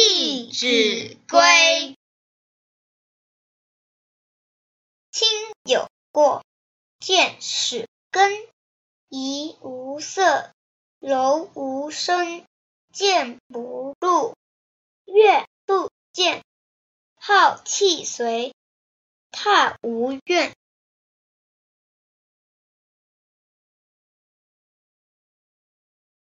弟子规》。亲有过，见始更。怡无色，柔无声，见不入，悦不见，好气随，踏无怨。